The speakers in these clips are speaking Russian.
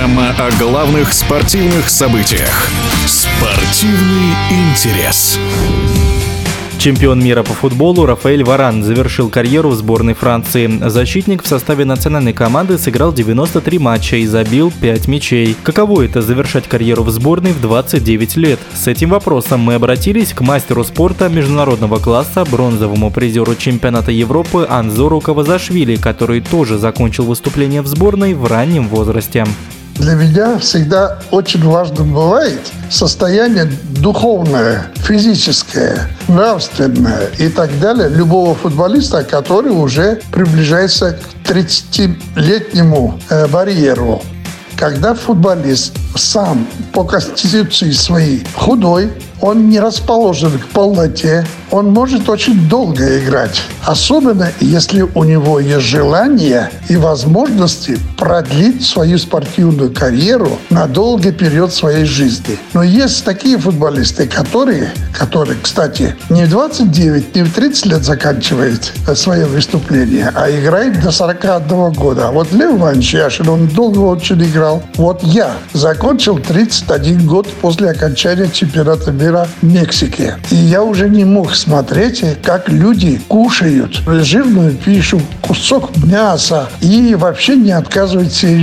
Программа о главных спортивных событиях. Спортивный интерес. Чемпион мира по футболу Рафаэль Варан завершил карьеру в сборной Франции. Защитник в составе национальной команды сыграл 93 матча и забил 5 мячей. Каково это завершать карьеру в сборной в 29 лет? С этим вопросом мы обратились к мастеру спорта международного класса, бронзовому призеру чемпионата Европы Анзору Кавазашвили, который тоже закончил выступление в сборной в раннем возрасте. Для меня всегда очень важным бывает состояние духовное, физическое, нравственное и так далее любого футболиста, который уже приближается к 30-летнему э, барьеру. Когда футболист сам по конституции своей худой, он не расположен к полноте, он может очень долго играть. Особенно, если у него есть желание и возможности продлить свою спортивную карьеру на долгий период своей жизни. Но есть такие футболисты, которые, которые, кстати, не в 29, не в 30 лет заканчивают свое выступление, а играет до 41 года. А вот Лев Иванович Яшин, он долго очень играл. Вот я закончил 31 год после окончания чемпионата мира в Мексике. И я уже не мог смотреть, как люди кушают жирную пищу, кусок мяса и вообще не отказывают себе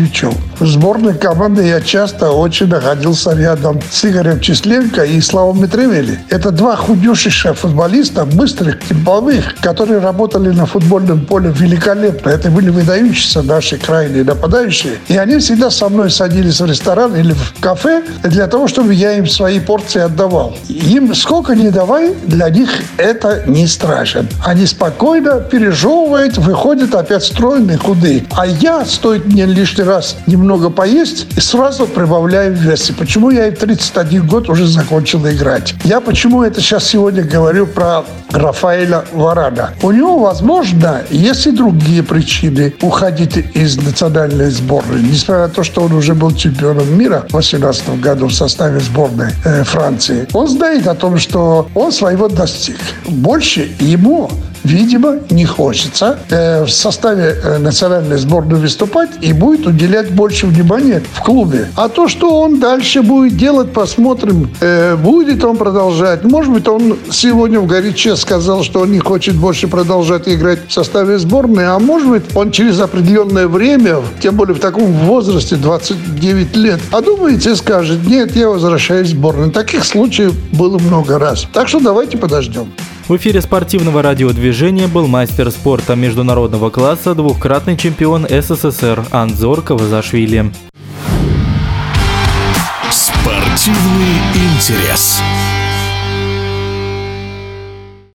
в сборной команды я часто очень находился рядом с Игорем Численко и Славом Митревели. Это два худющих футболиста, быстрых, темповых, которые работали на футбольном поле великолепно. Это были выдающиеся наши крайние нападающие. И они всегда со мной садились в ресторан или в кафе для того, чтобы я им свои порции отдавал. Им сколько не давай, для них это не страшен. Они спокойно пережевывают, выходят опять стройные, худые. А я, стоит мне лишний раз немного поесть, и сразу прибавляю в весе. Почему я и в 31 год уже закончил играть? Я почему это сейчас сегодня говорю про Рафаэля Варана? У него, возможно, есть и другие причины уходить из национальной сборной. Несмотря на то, что он уже был чемпионом мира в 2018 году в составе сборной э, Франции. Он знает о том, что он своего достиг. Больше ему видимо, не хочется э, в составе э, национальной сборной выступать и будет уделять больше внимания в клубе. А то, что он дальше будет делать, посмотрим. Э, будет он продолжать. Может быть, он сегодня в горяче сказал, что он не хочет больше продолжать играть в составе сборной, а может быть, он через определенное время, тем более в таком возрасте, 29 лет, а думаете, скажет, нет, я возвращаюсь в сборную. Таких случаев было много раз. Так что давайте подождем. В эфире спортивного радиодвижения был мастер спорта международного класса, двукратный чемпион СССР Анзор Кавазашвили. Спортивный интерес.